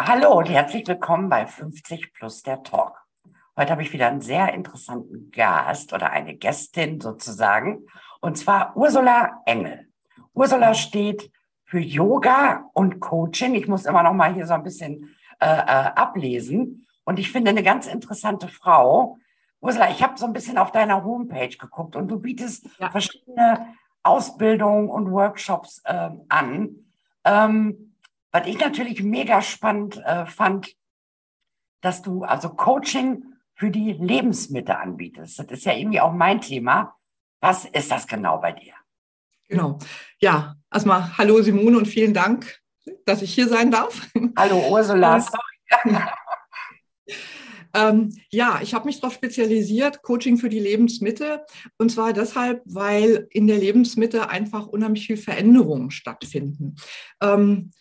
Ja, hallo und herzlich willkommen bei 50 plus der Talk. Heute habe ich wieder einen sehr interessanten Gast oder eine Gästin sozusagen, und zwar Ursula Engel. Ursula steht für Yoga und Coaching. Ich muss immer noch mal hier so ein bisschen äh, äh, ablesen. Und ich finde eine ganz interessante Frau. Ursula, ich habe so ein bisschen auf deiner Homepage geguckt und du bietest ja. verschiedene Ausbildungen und Workshops äh, an. Ähm, was ich natürlich mega spannend äh, fand, dass du also Coaching für die Lebensmittel anbietest. Das ist ja irgendwie auch mein Thema. Was ist das genau bei dir? Genau. Ja, erstmal hallo Simone und vielen Dank, dass ich hier sein darf. Hallo Ursula. ähm, ja, ich habe mich darauf spezialisiert, Coaching für die Lebensmittel. Und zwar deshalb, weil in der Lebensmittel einfach unheimlich viel Veränderungen stattfinden. Ähm,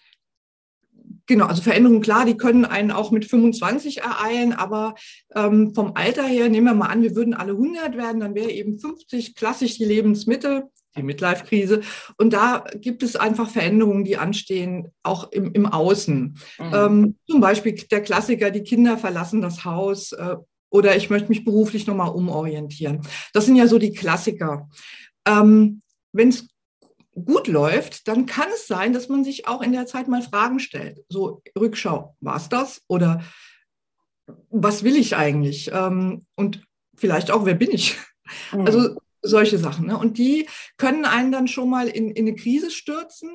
Genau, also Veränderungen, klar, die können einen auch mit 25 ereilen, aber ähm, vom Alter her, nehmen wir mal an, wir würden alle 100 werden, dann wäre eben 50 klassisch die Lebensmitte, die Midlife-Krise. Und da gibt es einfach Veränderungen, die anstehen, auch im, im Außen. Mhm. Ähm, zum Beispiel der Klassiker, die Kinder verlassen das Haus äh, oder ich möchte mich beruflich nochmal umorientieren. Das sind ja so die Klassiker. Ähm, Wenn es gut läuft, dann kann es sein, dass man sich auch in der Zeit mal Fragen stellt. So Rückschau, war es das? Oder was will ich eigentlich? Ähm, und vielleicht auch, wer bin ich? Mhm. Also solche Sachen. Ne? Und die können einen dann schon mal in, in eine Krise stürzen,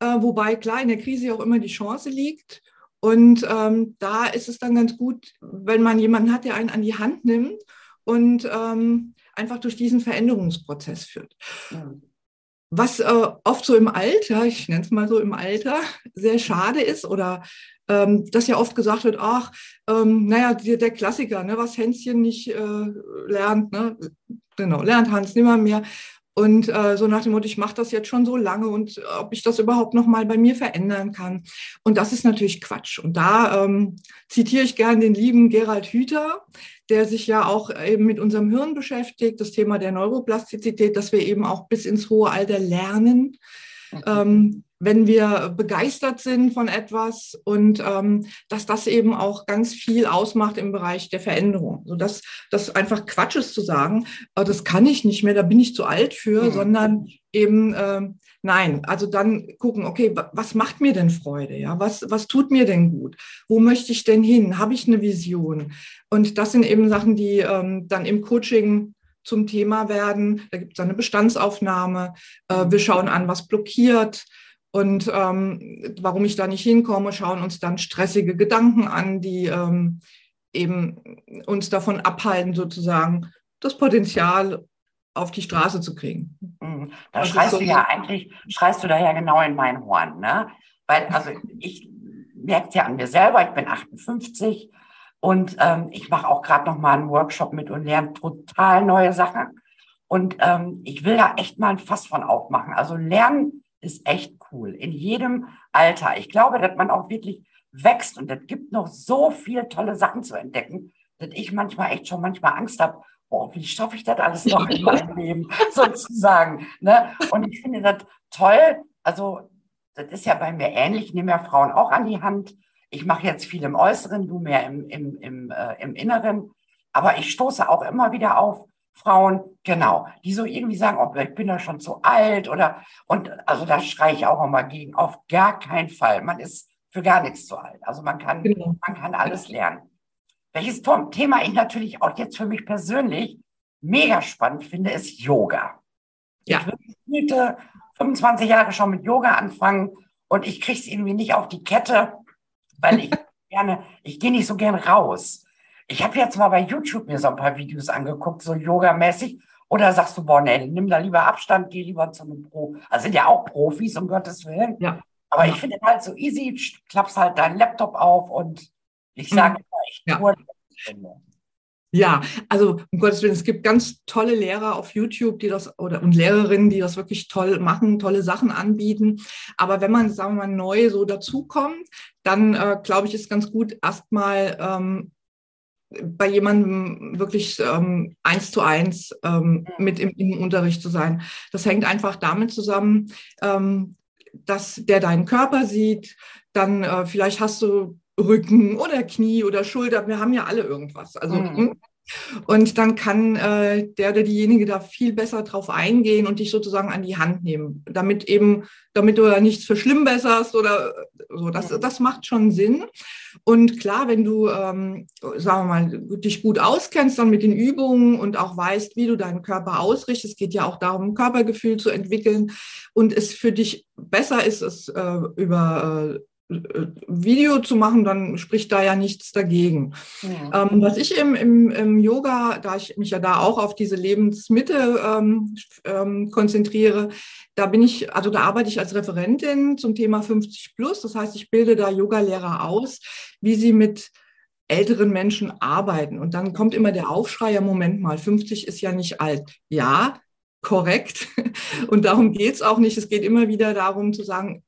äh, wobei klar in der Krise auch immer die Chance liegt. Und ähm, da ist es dann ganz gut, wenn man jemanden hat, der einen an die Hand nimmt und ähm, einfach durch diesen Veränderungsprozess führt. Mhm. Was äh, oft so im Alter, ich nenne es mal so im Alter, sehr schade ist oder ähm, dass ja oft gesagt wird, ach, ähm, naja, der, der Klassiker, ne, was Hänschen nicht äh, lernt, ne, genau, lernt Hans nimmer mehr. Und äh, so nach dem Motto, ich mache das jetzt schon so lange und ob ich das überhaupt noch mal bei mir verändern kann. Und das ist natürlich Quatsch. Und da ähm, zitiere ich gern den lieben Gerald Hüther, der sich ja auch eben mit unserem Hirn beschäftigt, das Thema der Neuroplastizität, dass wir eben auch bis ins hohe Alter lernen. Mhm. Ähm, wenn wir begeistert sind von etwas und ähm, dass das eben auch ganz viel ausmacht im Bereich der Veränderung. So dass das einfach Quatsch ist zu sagen, äh, das kann ich nicht mehr, da bin ich zu alt für, mhm. sondern eben äh, nein, also dann gucken, okay, was macht mir denn Freude? Ja, was was tut mir denn gut? Wo möchte ich denn hin? Habe ich eine Vision? Und das sind eben Sachen, die ähm, dann im Coaching zum Thema werden. Da gibt es eine Bestandsaufnahme. Äh, wir schauen an, was blockiert und ähm, warum ich da nicht hinkomme, schauen uns dann stressige Gedanken an, die ähm, eben uns davon abhalten, sozusagen das Potenzial auf die Straße zu kriegen. Mhm. Da also schreist so du ja eigentlich, schreist du da ja genau in mein Horn, ne? Weil, also ich merke es ja an mir selber, ich bin 58 und ähm, ich mache auch gerade noch mal einen Workshop mit und lerne total neue Sachen. Und ähm, ich will da echt mal ein Fass von aufmachen. Also lernen ist echt cool. In jedem Alter. Ich glaube, dass man auch wirklich wächst und es gibt noch so viele tolle Sachen zu entdecken, dass ich manchmal echt schon manchmal Angst habe, oh, wie schaffe ich das alles noch in meinem Leben, sozusagen. Ne? Und ich finde das toll. Also, das ist ja bei mir ähnlich. Ich nehme ja Frauen auch an die Hand. Ich mache jetzt viel im Äußeren, du mehr im, im, im, äh, im Inneren. Aber ich stoße auch immer wieder auf Frauen, genau, die so irgendwie sagen, oh, ich bin ja schon zu alt oder, und also da schreie ich auch immer gegen, auf gar keinen Fall. Man ist für gar nichts zu alt. Also man kann, genau. man kann alles lernen. Welches Thema ich natürlich auch jetzt für mich persönlich mega spannend finde, ist Yoga. Ja. Ich würde 25 Jahre schon mit Yoga anfangen und ich kriege es irgendwie nicht auf die Kette, weil ich gerne, ich gehe nicht so gern raus. Ich habe jetzt mal bei YouTube mir so ein paar Videos angeguckt, so Yoga-mäßig. Oder sagst du, boah, nee, nimm da lieber Abstand, geh lieber zu einem Pro. Also sind ja auch Profis, um Gottes Willen. Ja. Aber ich finde halt so easy, klappst halt deinen Laptop auf und ich sage, mhm. ich ja. nur ja, also um Gottes Willen, es gibt ganz tolle Lehrer auf YouTube, die das oder und Lehrerinnen, die das wirklich toll machen, tolle Sachen anbieten. Aber wenn man, sagen wir mal, neu so dazukommt, dann äh, glaube ich, ist ganz gut, erstmal ähm, bei jemandem wirklich ähm, eins zu eins ähm, mit im, im, Unterricht zu sein. Das hängt einfach damit zusammen, ähm, dass der deinen Körper sieht, dann äh, vielleicht hast du Rücken oder Knie oder Schulter. Wir haben ja alle irgendwas. Also mhm. Und dann kann äh, der oder diejenige da viel besser drauf eingehen und dich sozusagen an die Hand nehmen, damit eben, damit du da nichts verschlimmbesserst oder so. Das, das macht schon Sinn. Und klar, wenn du, ähm, sagen wir mal, dich gut auskennst dann mit den Übungen und auch weißt, wie du deinen Körper ausrichtest, es geht ja auch darum, ein Körpergefühl zu entwickeln und es für dich besser ist, es äh, über äh, Video zu machen, dann spricht da ja nichts dagegen. Ja. Ähm, was ich im, im, im, Yoga, da ich mich ja da auch auf diese Lebensmitte ähm, ähm, konzentriere, da bin ich, also da arbeite ich als Referentin zum Thema 50 plus. Das heißt, ich bilde da Yogalehrer aus, wie sie mit älteren Menschen arbeiten. Und dann kommt immer der Aufschrei, ja, Moment mal, 50 ist ja nicht alt. Ja, korrekt. Und darum geht es auch nicht. Es geht immer wieder darum zu sagen,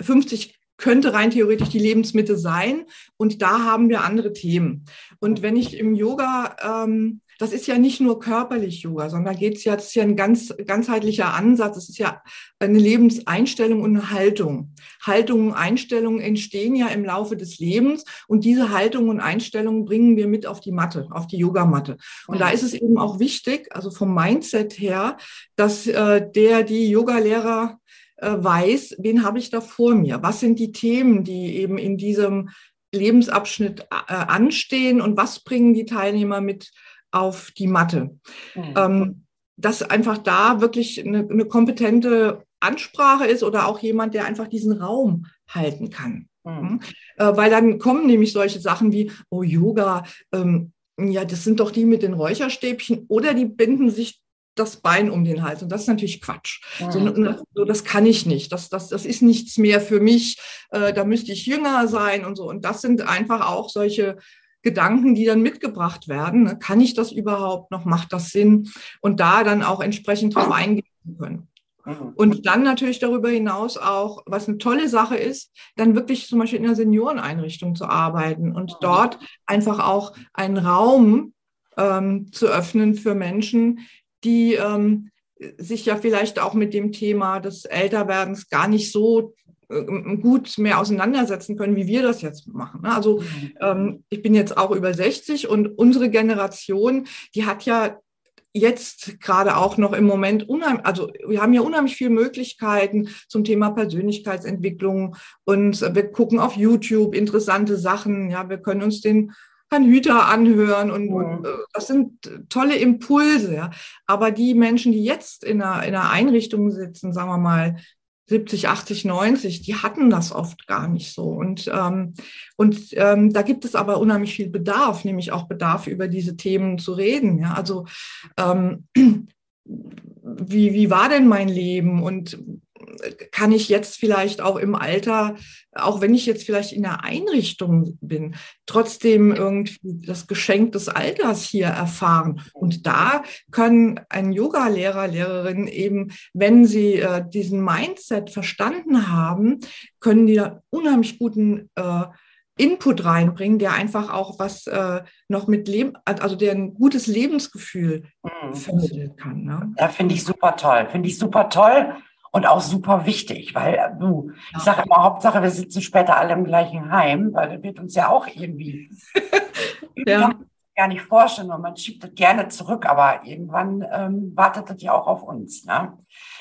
50 könnte rein theoretisch die Lebensmitte sein. Und da haben wir andere Themen. Und wenn ich im Yoga, ähm, das ist ja nicht nur körperlich Yoga, sondern da geht es ja, das ist ja ein ganz ganzheitlicher Ansatz. Es ist ja eine Lebenseinstellung und eine Haltung. Haltungen und Einstellungen entstehen ja im Laufe des Lebens und diese Haltungen und Einstellungen bringen wir mit auf die Matte, auf die Yogamatte. Und da ist es eben auch wichtig, also vom Mindset her, dass äh, der, die Yogalehrer weiß, wen habe ich da vor mir? Was sind die Themen, die eben in diesem Lebensabschnitt äh, anstehen und was bringen die Teilnehmer mit auf die Matte? Mhm. Ähm, dass einfach da wirklich eine, eine, kompetente Ansprache ist oder auch jemand, der einfach diesen Raum halten kann. Mhm. Äh, weil dann kommen nämlich solche Sachen wie, oh Yoga, ähm, ja, das sind doch die mit den Räucherstäbchen oder die binden sich das Bein um den Hals. Und das ist natürlich Quatsch. Ja. So, das kann ich nicht. Das, das, das ist nichts mehr für mich. Äh, da müsste ich jünger sein und so. Und das sind einfach auch solche Gedanken, die dann mitgebracht werden. Ne? Kann ich das überhaupt noch? Macht das Sinn? Und da dann auch entsprechend drauf eingehen können. Mhm. Und dann natürlich darüber hinaus auch, was eine tolle Sache ist, dann wirklich zum Beispiel in einer Senioreneinrichtung zu arbeiten und mhm. dort einfach auch einen Raum ähm, zu öffnen für Menschen, die ähm, sich ja vielleicht auch mit dem Thema des Älterwerdens gar nicht so äh, gut mehr auseinandersetzen können, wie wir das jetzt machen. Ne? Also mhm. ähm, ich bin jetzt auch über 60 und unsere Generation, die hat ja jetzt gerade auch noch im Moment unheimlich, also wir haben ja unheimlich viele Möglichkeiten zum Thema Persönlichkeitsentwicklung und wir gucken auf YouTube interessante Sachen. Ja, wir können uns den Herrn Hüter anhören und, und, äh, das sind tolle Impulse. Ja. Aber die Menschen, die jetzt in einer, in einer Einrichtung sitzen, sagen wir mal 70, 80, 90, die hatten das oft gar nicht so. Und, ähm, und ähm, da gibt es aber unheimlich viel Bedarf, nämlich auch Bedarf, über diese Themen zu reden. Ja. Also ähm, wie, wie war denn mein Leben und kann ich jetzt vielleicht auch im Alter, auch wenn ich jetzt vielleicht in einer Einrichtung bin, trotzdem irgendwie das Geschenk des Alters hier erfahren. Und da können ein Yoga-Lehrer, Lehrerin eben, wenn sie äh, diesen Mindset verstanden haben, können die da unheimlich guten äh, Input reinbringen, der einfach auch was äh, noch mit Leben, also der ein gutes Lebensgefühl mhm. vermitteln kann. Ne? Ja, finde ich super toll. Finde ich super toll und auch super wichtig, weil äh, du, ich sage immer, Hauptsache, wir sitzen später alle im gleichen Heim, weil das wird uns ja auch irgendwie. ja. gar nicht vorstellen und man schiebt das gerne zurück, aber irgendwann ähm, wartet das ja auch auf uns. Ne?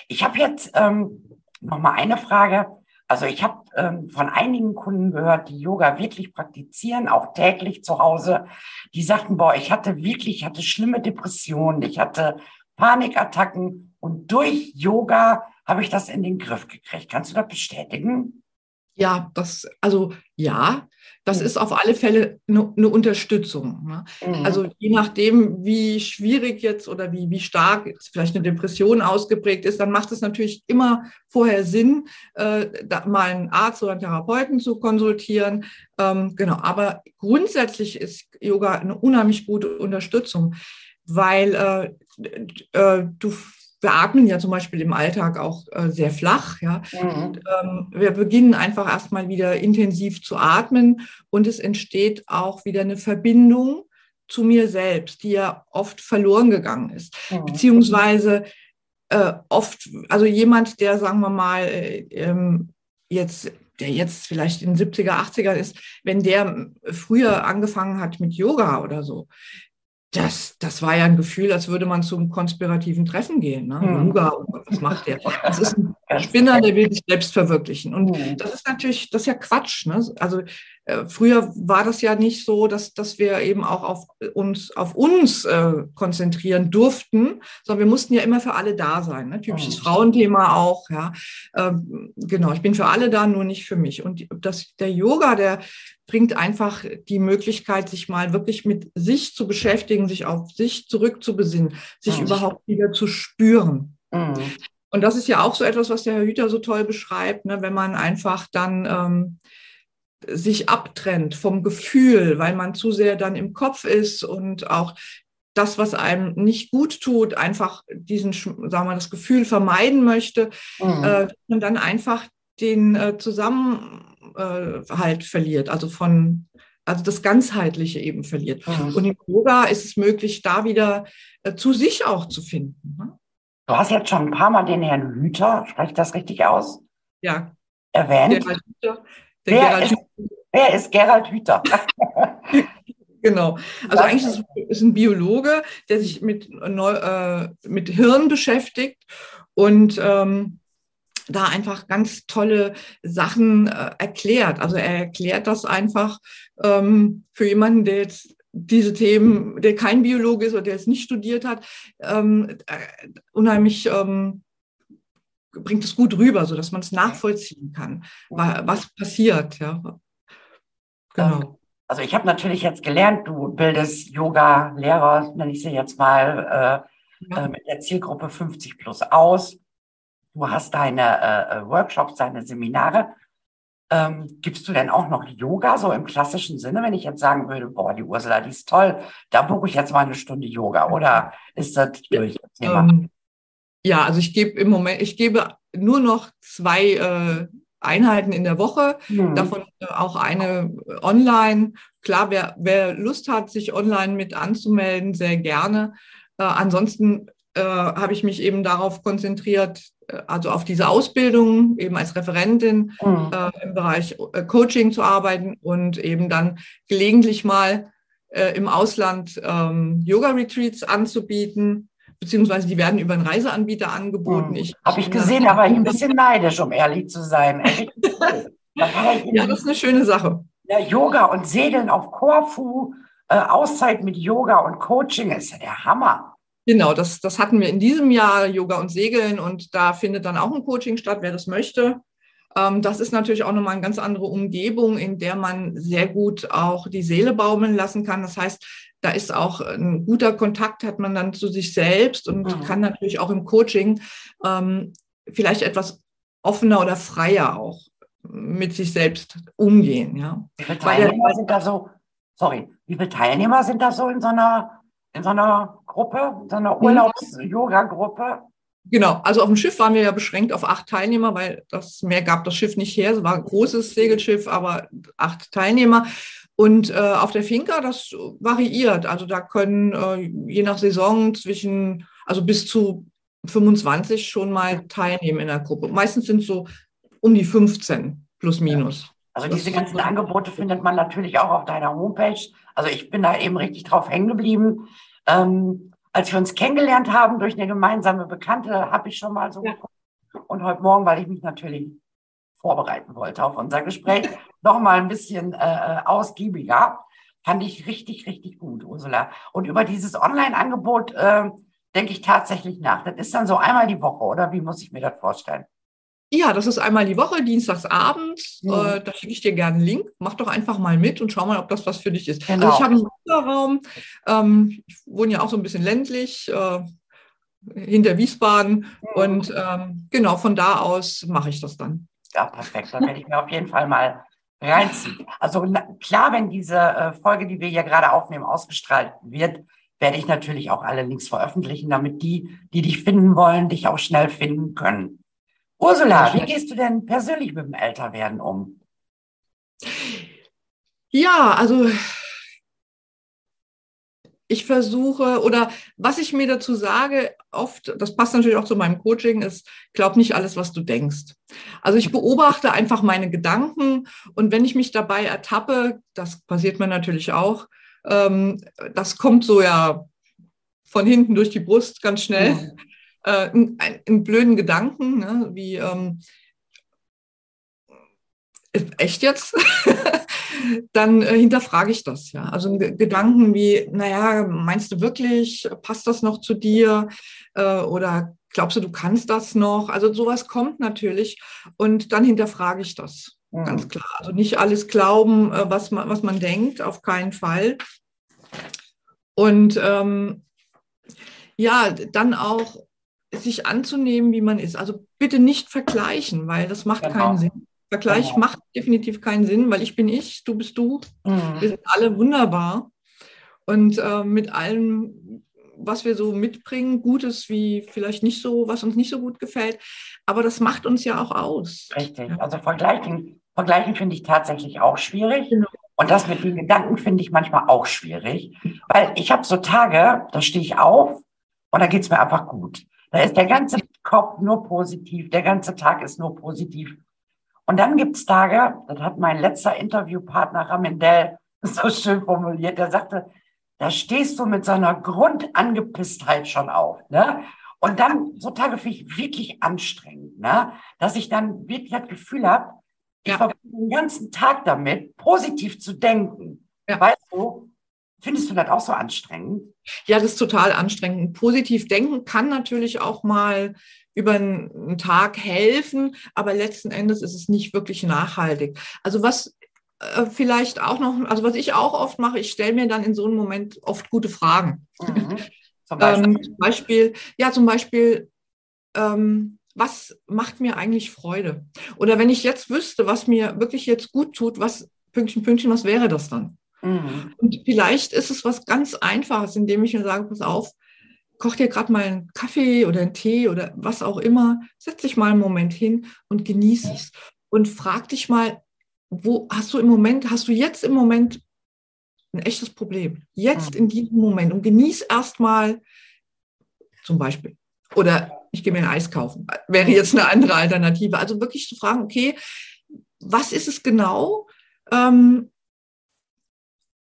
Ich habe jetzt ähm, noch mal eine Frage. Also ich habe ähm, von einigen Kunden gehört, die Yoga wirklich praktizieren, auch täglich zu Hause. Die sagten, boah, ich hatte wirklich, ich hatte schlimme Depressionen, ich hatte Panikattacken und durch Yoga habe ich das in den Griff gekriegt. Kannst du das bestätigen? Ja, das, also ja, das mhm. ist auf alle Fälle eine, eine Unterstützung. Ne? Mhm. Also je nachdem, wie schwierig jetzt oder wie, wie stark vielleicht eine Depression ausgeprägt ist, dann macht es natürlich immer vorher Sinn, äh, mal einen Arzt oder einen Therapeuten zu konsultieren. Ähm, genau, aber grundsätzlich ist Yoga eine unheimlich gute Unterstützung, weil äh, äh, du wir atmen ja zum Beispiel im Alltag auch äh, sehr flach. Ja. Mhm. Und, ähm, wir beginnen einfach erstmal wieder intensiv zu atmen und es entsteht auch wieder eine Verbindung zu mir selbst, die ja oft verloren gegangen ist. Mhm. Beziehungsweise äh, oft, also jemand, der, sagen wir mal, äh, ähm, jetzt der jetzt vielleicht in den 70er, 80er ist, wenn der früher angefangen hat mit Yoga oder so, das, das war ja ein Gefühl, als würde man zum konspirativen Treffen gehen. Ne? Hm. Yoga, was macht der? Das ist ein Spinner, der will sich selbst verwirklichen. Und hm. das ist natürlich, das ist ja Quatsch. Ne? Also äh, früher war das ja nicht so, dass, dass wir eben auch auf uns, auf uns äh, konzentrieren durften, sondern wir mussten ja immer für alle da sein. Ne? Typisches oh. Frauenthema auch. Ja, ähm, genau. Ich bin für alle da, nur nicht für mich. Und das, der Yoga, der bringt einfach die Möglichkeit, sich mal wirklich mit sich zu beschäftigen, sich auf sich zurückzubesinnen, sich oh. überhaupt wieder zu spüren. Oh. Und das ist ja auch so etwas, was der Herr Hüter so toll beschreibt, ne? wenn man einfach dann ähm, sich abtrennt vom Gefühl, weil man zu sehr dann im Kopf ist und auch das, was einem nicht gut tut, einfach diesen, sagen wir mal, das Gefühl vermeiden möchte, mhm. äh, und dann einfach den äh, Zusammenhalt verliert, also von, also das Ganzheitliche eben verliert. Mhm. Und im Yoga ist es möglich, da wieder äh, zu sich auch zu finden. Ne? Du hast jetzt schon ein paar Mal den Herrn Hüter, spreche ich das richtig aus? Ja. Erwähnt. Der wer, ist, wer ist Gerald Hüther? Genau. Also eigentlich ist es ein Biologe, der sich mit, äh, mit Hirn beschäftigt und ähm, da einfach ganz tolle Sachen äh, erklärt. Also er erklärt das einfach ähm, für jemanden, der jetzt diese Themen, der kein Biologe ist oder der es nicht studiert hat, ähm, äh, unheimlich ähm, bringt es gut rüber, sodass man es nachvollziehen kann, was passiert. Ja. Genau. Ähm, also ich habe natürlich jetzt gelernt, du bildest Yoga-Lehrer, nenne ich sie jetzt mal, äh, ja. äh, mit der Zielgruppe 50 plus aus. Du hast deine äh, äh, Workshops, deine Seminare. Ähm, gibst du denn auch noch Yoga, so im klassischen Sinne, wenn ich jetzt sagen würde, boah, die Ursula, die ist toll, da buche ich jetzt mal eine Stunde Yoga oder ist das durch das Thema? Ähm, ja, also ich gebe im Moment, ich gebe nur noch zwei äh, Einheiten in der Woche, mhm. davon auch eine online. Klar, wer, wer Lust hat, sich online mit anzumelden, sehr gerne. Äh, ansonsten äh, habe ich mich eben darauf konzentriert, äh, also auf diese Ausbildung, eben als Referentin mhm. äh, im Bereich äh, Coaching zu arbeiten und eben dann gelegentlich mal äh, im Ausland ähm, Yoga-Retreats anzubieten beziehungsweise die werden über einen Reiseanbieter angeboten. Hm. Habe ich gesehen, aber ich ein bisschen neidisch, um ehrlich zu sein. ja, das ist eine schöne Sache. Ja, Yoga und Segeln auf Korfu, äh, Auszeit mit Yoga und Coaching ist ja der Hammer. Genau, das, das hatten wir in diesem Jahr, Yoga und Segeln, und da findet dann auch ein Coaching statt, wer das möchte. Ähm, das ist natürlich auch nochmal eine ganz andere Umgebung, in der man sehr gut auch die Seele baumeln lassen kann. Das heißt, da ist auch ein guter Kontakt, hat man dann zu sich selbst und mhm. kann natürlich auch im Coaching ähm, vielleicht etwas offener oder freier auch mit sich selbst umgehen. Ja. Wie viele Teilnehmer sind da so, sorry, wie viele Teilnehmer sind da so in so einer, in so einer Gruppe, in so einer mhm. Urlaubs-Yoga-Gruppe? Genau, also auf dem Schiff waren wir ja beschränkt auf acht Teilnehmer, weil das mehr gab das Schiff nicht her. Es war ein großes Segelschiff, aber acht Teilnehmer. Und äh, auf der Finca, das variiert. Also da können äh, je nach Saison zwischen, also bis zu 25 schon mal teilnehmen in der Gruppe. Meistens sind es so um die 15 plus minus. Also diese ganzen Angebote findet man natürlich auch auf deiner Homepage. Also ich bin da eben richtig drauf hängen geblieben. Ähm, als wir uns kennengelernt haben durch eine gemeinsame Bekannte, habe ich schon mal so ja. geguckt. Und heute Morgen, weil ich mich natürlich vorbereiten wollte auf unser Gespräch, noch mal ein bisschen äh, ausgiebiger. Fand ich richtig, richtig gut, Ursula. Und über dieses Online-Angebot äh, denke ich tatsächlich nach. Das ist dann so einmal die Woche, oder wie muss ich mir das vorstellen? Ja, das ist einmal die Woche, dienstagsabends. Mhm. Äh, da schicke ich dir gerne einen Link. Mach doch einfach mal mit und schau mal, ob das was für dich ist. Genau. Also ich habe einen Winterraum. Ähm, ich wohne ja auch so ein bisschen ländlich äh, hinter Wiesbaden. Mhm. Und ähm, genau, von da aus mache ich das dann. Ja, perfekt. Dann werde ich mir auf jeden Fall mal reinziehen. Also klar, wenn diese äh, Folge, die wir hier gerade aufnehmen, ausgestrahlt wird, werde ich natürlich auch alle Links veröffentlichen, damit die, die dich finden wollen, dich auch schnell finden können. Ursula, wie gehst du denn persönlich mit dem Älterwerden um? Ja, also ich versuche oder was ich mir dazu sage, oft, das passt natürlich auch zu meinem Coaching, ist, glaub nicht alles, was du denkst. Also ich beobachte einfach meine Gedanken und wenn ich mich dabei ertappe, das passiert mir natürlich auch, ähm, das kommt so ja von hinten durch die Brust ganz schnell. Äh, einen, blöden Gedanken, ne? wie ähm, echt jetzt? dann äh, hinterfrage ich das ja. Also Gedanken wie, naja, meinst du wirklich, passt das noch zu dir? Äh, oder glaubst du, du kannst das noch? Also sowas kommt natürlich und dann hinterfrage ich das. Mhm. Ganz klar. Also nicht alles glauben, äh, was, man, was man denkt, auf keinen Fall. Und ähm, ja, dann auch sich anzunehmen, wie man ist. Also bitte nicht vergleichen, weil das macht genau. keinen Sinn. Vergleich genau. macht definitiv keinen Sinn, weil ich bin ich, du bist du. Mhm. Wir sind alle wunderbar. Und äh, mit allem, was wir so mitbringen, Gutes wie vielleicht nicht so, was uns nicht so gut gefällt. Aber das macht uns ja auch aus. Richtig. Also vergleichen, vergleichen finde ich tatsächlich auch schwierig. Genau. Und das mit den Gedanken finde ich manchmal auch schwierig. Weil ich habe so Tage, da stehe ich auf und da geht es mir einfach gut. Da ist der ganze Kopf nur positiv, der ganze Tag ist nur positiv. Und dann gibt es Tage, das hat mein letzter Interviewpartner Ramendell so schön formuliert, der sagte, da stehst du mit so einer Grundangepisstheit schon auf. Ne? Und dann, so Tage finde ich wirklich anstrengend, ne? dass ich dann wirklich das Gefühl habe, ich ja. verbinde den ganzen Tag damit, positiv zu denken. Ja. Weißt du, Findest du das auch so anstrengend? Ja, das ist total anstrengend. Positiv denken kann natürlich auch mal über einen Tag helfen, aber letzten Endes ist es nicht wirklich nachhaltig. Also was äh, vielleicht auch noch, also was ich auch oft mache, ich stelle mir dann in so einem Moment oft gute Fragen. Mhm. Zum, Beispiel? ähm, zum Beispiel, ja, zum Beispiel, ähm, was macht mir eigentlich Freude? Oder wenn ich jetzt wüsste, was mir wirklich jetzt gut tut, was Pünktchen, Pünktchen, was wäre das dann? Mhm. Und vielleicht ist es was ganz Einfaches, indem ich mir sage, pass auf, koch dir gerade mal einen Kaffee oder einen Tee oder was auch immer, setz dich mal einen Moment hin und genieß es. Und frag dich mal, wo hast du im Moment, hast du jetzt im Moment ein echtes Problem? Jetzt mhm. in diesem Moment und genieß erstmal zum Beispiel. Oder ich gehe mir ein Eis kaufen. Wäre jetzt eine andere Alternative. Also wirklich zu fragen, okay, was ist es genau? Ähm,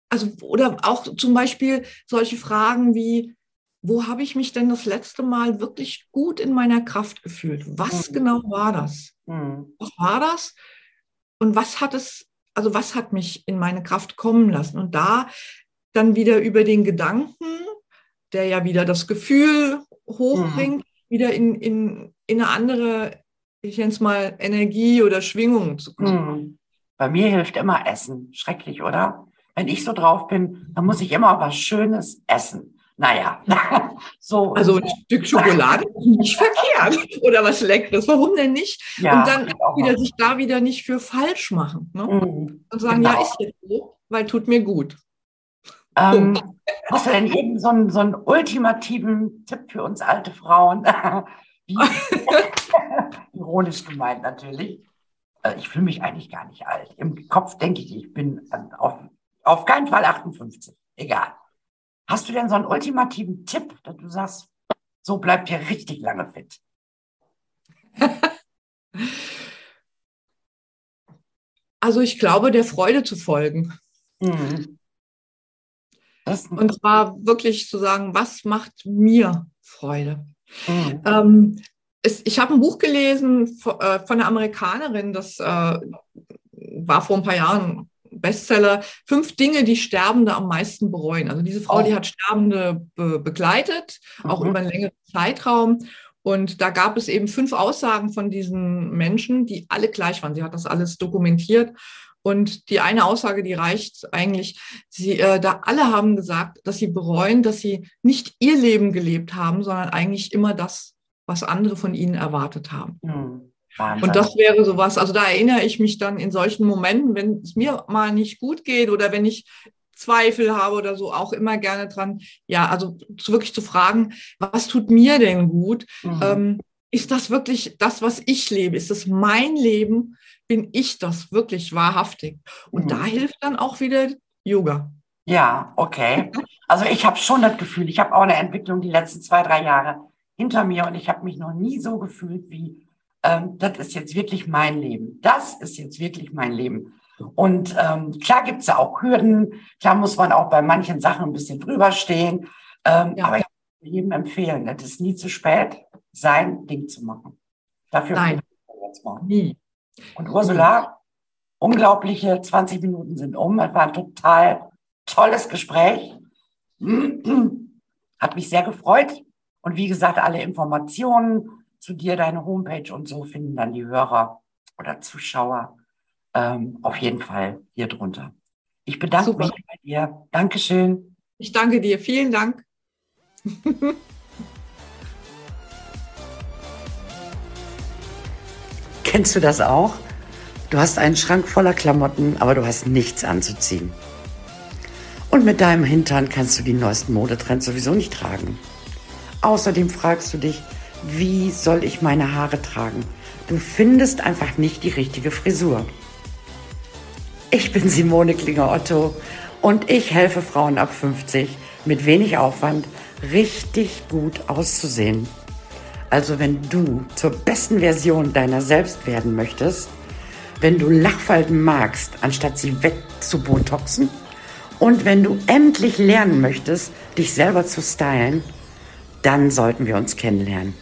also, oder auch zum Beispiel solche Fragen wie, wo habe ich mich denn das letzte Mal wirklich gut in meiner Kraft gefühlt? Was mhm. genau war das? Mhm. Was war das? Und was hat es, also was hat mich in meine Kraft kommen lassen? Und da dann wieder über den Gedanken, der ja wieder das Gefühl hochbringt, mhm. wieder in, in, in eine andere, ich nenne es mal, Energie oder Schwingung zu kommen. Mhm. Bei mir hilft immer Essen. Schrecklich, oder? Wenn ich so drauf bin, dann muss ich immer was Schönes essen. Naja, so. Also ein Stück Schokolade nicht verkehrt oder was Leckeres. Warum denn nicht? Ja, und dann wieder sich da wieder nicht für falsch machen. Ne? Mhm, und sagen, genau. ja, ist jetzt so, weil tut mir gut. Ähm, hast du denn eben so einen, so einen ultimativen Tipp für uns alte Frauen? Ironisch gemeint natürlich. Äh, ich fühle mich eigentlich gar nicht alt. Im Kopf denke ich, ich bin auf auf keinen Fall 58. Egal. Hast du denn so einen ultimativen Tipp, dass du sagst, so bleibt ihr richtig lange fit? Also ich glaube, der Freude zu folgen. Mhm. Und zwar wirklich zu sagen, was macht mir Freude? Mhm. Ähm, es, ich habe ein Buch gelesen von, äh, von einer Amerikanerin, das äh, war vor ein paar Jahren Bestseller, fünf Dinge, die Sterbende am meisten bereuen. Also diese Frau, oh. die hat Sterbende be begleitet, auch mhm. über einen längeren Zeitraum. Und da gab es eben fünf Aussagen von diesen Menschen, die alle gleich waren. Sie hat das alles dokumentiert. Und die eine Aussage, die reicht eigentlich, sie, äh, da alle haben gesagt, dass sie bereuen, dass sie nicht ihr Leben gelebt haben, sondern eigentlich immer das, was andere von ihnen erwartet haben. Mhm. Und das wäre sowas, also da erinnere ich mich dann in solchen Momenten, wenn es mir mal nicht gut geht oder wenn ich Zweifel habe oder so, auch immer gerne dran, ja, also zu, wirklich zu fragen, was tut mir denn gut? Mhm. Ähm, ist das wirklich das, was ich lebe? Ist das mein Leben? Bin ich das wirklich wahrhaftig? Und mhm. da hilft dann auch wieder Yoga. Ja, okay. Also ich habe schon das Gefühl, ich habe auch eine Entwicklung die letzten zwei, drei Jahre hinter mir und ich habe mich noch nie so gefühlt wie, ähm, das ist jetzt wirklich mein Leben. Das ist jetzt wirklich mein Leben. Und ähm, klar gibt es da auch Hürden, klar muss man auch bei manchen Sachen ein bisschen drüber stehen. Ähm, ja. Aber ich würde jedem empfehlen, es ist nie zu spät, sein Ding zu machen. Dafür Nein. jetzt mal. Nie. Und Ursula, unglaubliche 20 Minuten sind um. Es war ein total tolles Gespräch. Hat mich sehr gefreut. Und wie gesagt, alle Informationen zu dir, deine Homepage und so finden dann die Hörer oder Zuschauer ähm, auf jeden Fall hier drunter. Ich bedanke Super. mich bei dir. Dankeschön. Ich danke dir. Vielen Dank. Kennst du das auch? Du hast einen Schrank voller Klamotten, aber du hast nichts anzuziehen. Und mit deinem Hintern kannst du die neuesten Modetrends sowieso nicht tragen. Außerdem fragst du dich, wie soll ich meine Haare tragen? Du findest einfach nicht die richtige Frisur. Ich bin Simone Klinger-Otto und ich helfe Frauen ab 50 mit wenig Aufwand richtig gut auszusehen. Also wenn du zur besten Version deiner selbst werden möchtest, wenn du Lachfalten magst, anstatt sie wegzubotoxen und wenn du endlich lernen möchtest, dich selber zu stylen, dann sollten wir uns kennenlernen.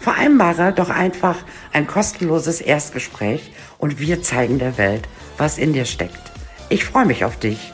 Vereinbare doch einfach ein kostenloses Erstgespräch und wir zeigen der Welt, was in dir steckt. Ich freue mich auf dich.